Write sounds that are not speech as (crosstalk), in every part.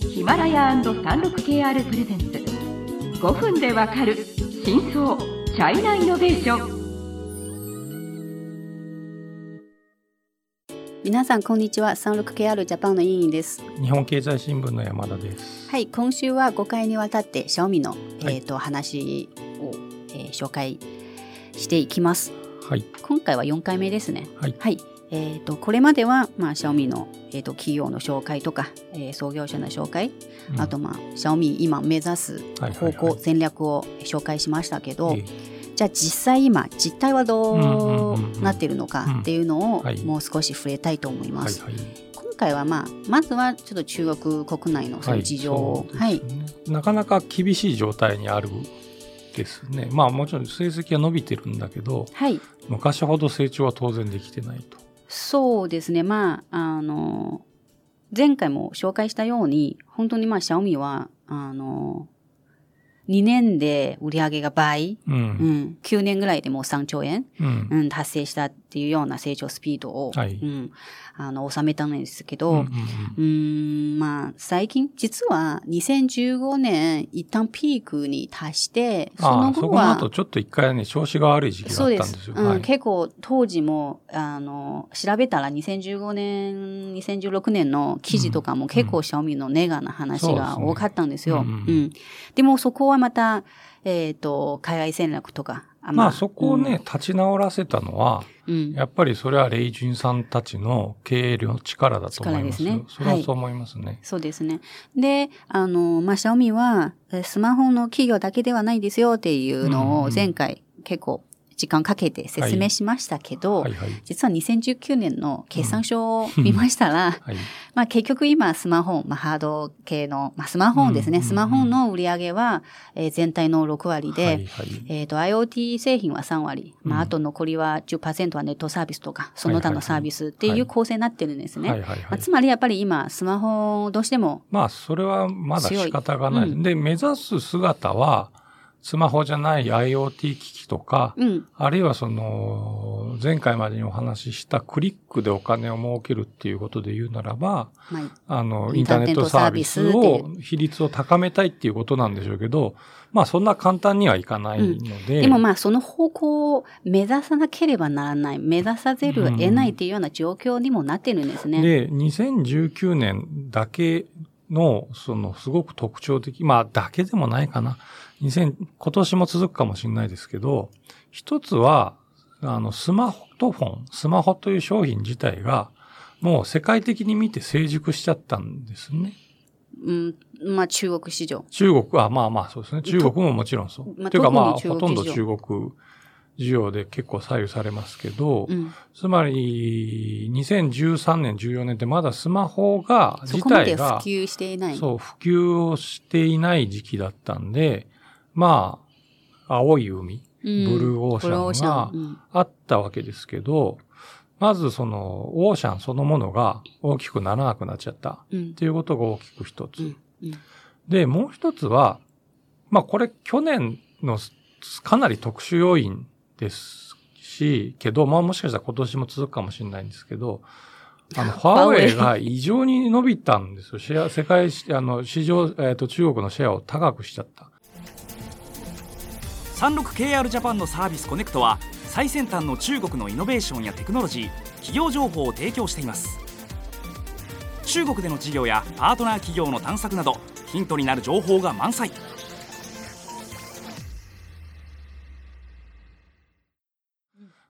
ヒマラヤ &36KR プレゼンツ。5分でわかる真相チャイナイノベーション。皆さんこんにちは。36KR ジャパンの委員です。日本経済新聞の山田です。はい今週は5回にわたってシャオミの、はい。えー、と話を、えー紹介していきます。はい。今回は4回目ですね。はいえー、とこれまでは、まあ、シャオミの、えー、と企業の紹介とか、えー創業者の紹介、うん。あと、まあ、シャオミ今目指すはいはい方向、はい戦略を紹介しましたけど、えじゃあ実際今実態はどうなっているのかっていうのをはい。もう少し触れたいと思います。ーはいはい。今回は、まあ、まずはちょっと中国国内のその事情を、はいですね。なかなか厳しい状態にあるですね。まあもちろん成績は伸びてるんだけどはい、昔ほど成長は当然できてないとそうですね、まあ、あの前回も紹介したように本当にまあシャオミはあの2年で売り上げが倍、ううん。ん、9年ぐらいでもう3兆円、うん。うん、達成したっていうような成長スピードを、はい。うん、あの収めたんですけど、うんまあ、最近、実は2015年、一旦ピークに達して、その後ああそこのは、後ちょっと一回ね調子が悪い時期がそうですあったんですよ。うんはい。結構当時も、あの、調べたら2015年、2016年の記事とかも結構シャオミのネガな話が多かったんですよ。うんうん。うん。でもそこはまた、えっ、と、海外戦略とか、あまあそこをね、、立ち直らせたのはうん。うんやっぱりそれはレイジュンさんたちの経営の力だと思います。ですね。それはそう思いますね。そうですね。で、あの、まあ、シャオミは、えスマホの企業だけではないですよっていうのをうんうん。前回結構時間かけて説明しましたけど、はいはい。実は2019年の決算書を見ましたら、はい。(laughs) まあ結局今スマホ、まあハード系の、まあスマホですね、うんうんうんスマホの売り上げは、えー全体の6割で、はいはい。えっ、と、IoT 製品は3割。まあ、うん。あと残りは10%はネットサービスとか、その他のサービスってはい。いう構成になってるんですね。はいはいはい。まあ、つまりやっぱり今、スマホどうしてもまあ、それはまだ仕方がないうん。で、目指す姿は、スマホじゃない IoT 機器とか、うん、あるいはその、前回までにお話ししたクリックでお金を儲けるっていうことで言うならば、まあ、あの、イインターネットサービスを、比率を高めたいっていうことなんでしょうけど、まあ、そんな簡単にはいかないので。でもまあ、その方向を目指さなければならない、目指さざるを得ないっていうような状況にもなってるんですね。で、2019年だけの、その、すごく特徴的、まあ、だけでもないかな。2000今年も続くかもしれないですけど、一つは、あの、スマートフォン、スマホという商品自体が、もう世界的に見て成熟しちゃったんですね。うん、まあ、中国市場。中国は、まあまあそうですね。中国ももちろんそう。まあというかまあ、ほとんど中国需要で結構左右されますけど、うん、つまり、2013年、14年ってまだスマホが、自体が、普及していない。そう、普及をしていない時期だったんで、まあ、青い海、うん。ブルーオーシャンがあったわけですけど、まずその、オーシャンそのものが大きくならなくなっちゃった。うん。っていうことが大きく一つ。うん。うん。で、もう一つは、まあこれ去年のかなり特殊要因ですし、けど、まあもしかしたら今年も続くかもしれないんですけど、あの、ファーウェイが異常に伸びたんですよ。シェア、世界し、あの、市場、えっ、と、中国のシェアを高くしちゃった。36KR ジャパンのサービスコネクトは最先端の中国のイノベーションやテクノロジー企業情報を提供しています中国での事業やパートナー企業の探索などヒントになる情報が満載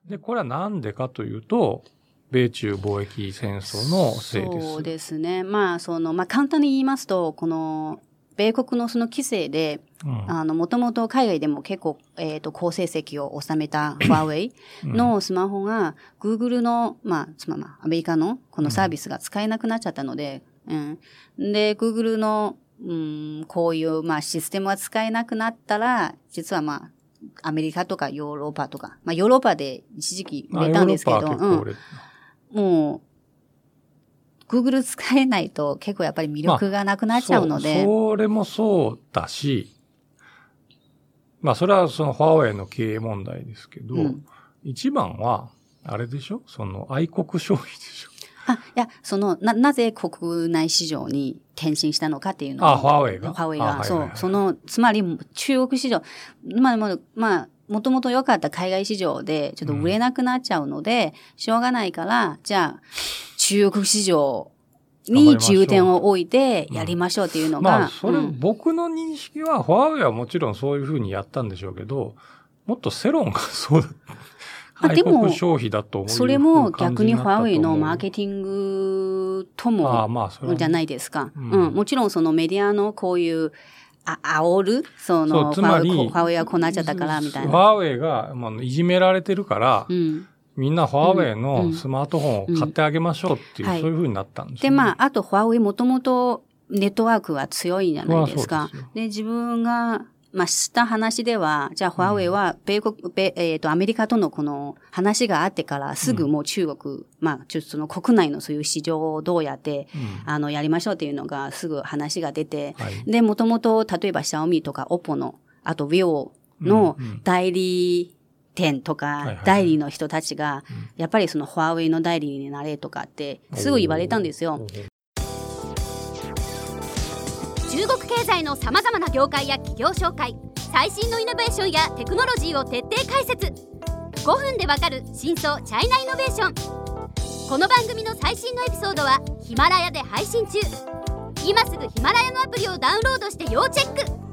で、これはなんでかというと、米中貿易戦争のせいです。そうですね。まあ、その、まあ、簡単に言いますと、この、米国のその規制で、うんあの、もともと海外でも結構、えっ、と、好成績を収めたファーウェイのスマホが、Google の、まあ、つまりまあ、アメリカのこのサービスが使えなくなっちゃったので、うん。で、Google の、うん、こういう、まあ、システムが使えなくなったら、実はまあ、アメリカとかヨーロッパとか、まあ、ヨーロッパで一時期売れたんですけど、あヨーロッパは結構売れもう、Google 使えないと結構やっぱり魅力がなくなっちゃうので、そうそれもそうだし、まあそれはそのファーウェイの経営問題ですけど、うん。一番は、あれでしょ？その愛国消費でしょ？あ、いや、その、な、なぜ国内市場に転身したのかっていうのあ、ファーウェイが？ファーウェイが、あはいはいはい。そう、その、つまり中国市場、まあ、まあ、まあ、もともと良かった海外市場で、ちょっと売れなくなっちゃうので、しょうがないから、じゃあ、中国市場に重点を置いてやりましょうっていうのが、まあ、それ、うん。僕の認識は、ファーウェイはもちろんそういうふうにやったんでしょうけど、もっと世論がそうだ。あでも消費だと。それも逆にファーウェイのマーテケティングとも、まあ、それはじゃないですか。うんうん。もちろんそのメディアのこういう、あ、煽るその、そうつまりファーウェイはこうなっちゃったから、みたいフな。ァーウェイが、まあ、いじめられてるから、うん。みんなファーウェイうんのスマートフォンを買ってあげましょうっていう、うんはいそういうふうになったんですね、まあ、あと、ファーウェイもともとネットワークは強いんじゃないですか。で自分が、まあ、した話では、じゃあ、ファーウェイは、米国、米えっ、と、アメリカとのこの話があってから、すぐもう中国、まあ、ちょっとその国内のそういう市場をどうやって、うん。あの、やりましょうっていうのが、すぐ話が出て、はい。で、もともと、例えば、シャオミとか、オポの、あと、vivo のうんうん。代理店とか代理の人たちが、やっぱりそのファーウェイの代理になれとかって、すぐ言われたんですよ。中国経済のさまざまな業界や企業紹介最新のイノベーションやテクノロジーを徹底解説。5分でわかる真相チャイナイノベーション。この番組の最新のエピソードはヒマラヤで配信中。今すぐヒマラヤのアプリをダウンロードして要チェック。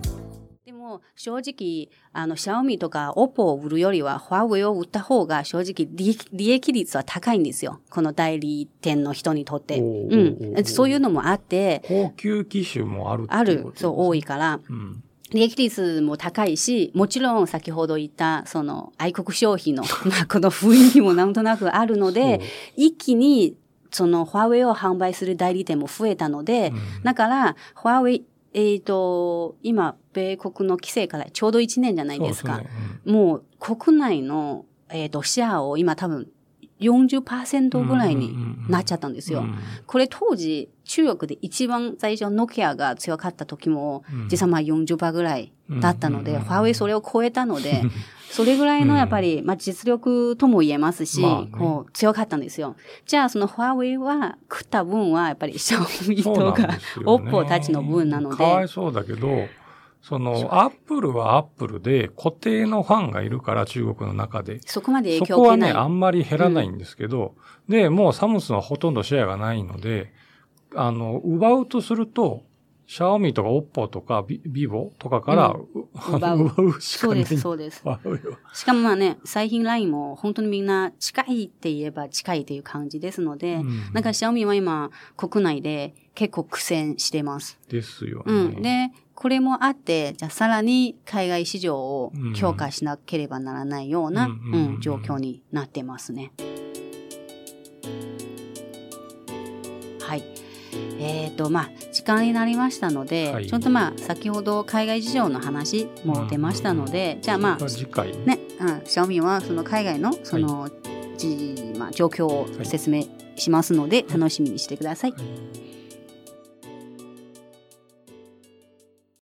も、正直、あの、シャオミとかオポを売るよりは、ファーウェイを売った方が、正直利益、利益率は高いんですよ。この代理店の人にとって。おうーん。そういうのもあって、高級機種もあるある、そう、多い。いから、うん。利益率も高いし、もちろん先ほど言った、その、愛国消費の、(laughs) まあ、この雰囲気もなんとなくあるので、一気に、その、ファーウェイを販売する代理店も増えたので、うんだから、ファーウェイ、えっ、と、今、米国の規制からちょうど1年じゃないですか。そうねもう、国内の、えっ、と、シェアを今多分、40%ぐらいになっちゃったんですよ。うん。これ当時、中国で一番最初ノキアが強かった時も、うん。実はまあ40%ぐらいだったので、うん。ファーウェイそれを超えたので、それぐらいのやっぱり、まあ実力とも言えますし、こう強かったんですよ。じゃあそのファーウェイは食った分はやっぱりシャオミとかオッポたちの分なので、かわいそうだけど、その、アップルはアップルで固定のファンがいるから、中国の中で。そこまでそ影響を受けない。こはね、あんまり減らないんですけど、で、もうサムスンはほとんどシェアがないので、あの、奪うとすると、シャオミとかオッポとかビビボとかから、うんう (laughs) 奪う奪うしかない。そうです、そうです。しかもまあね、最品ラインも本当にみんな近いって言えば近いっていう感じですので、うんなんかシャオミは今国内で結構苦戦してます。ですよね。うん。で、これもあって、じゃあさらに海外市場を強化しなければならないような、ううんんうん。うん状況になってますね。はい。えっ、と、まあ、時間になりましたので、はい。ちょっとまあ、先ほど海外事情の話も出ましたので、じゃあまあ、次回、ね、うん、シャオミはその海外のその、じまあ、状況を説明しますので、楽しみにしてください。はい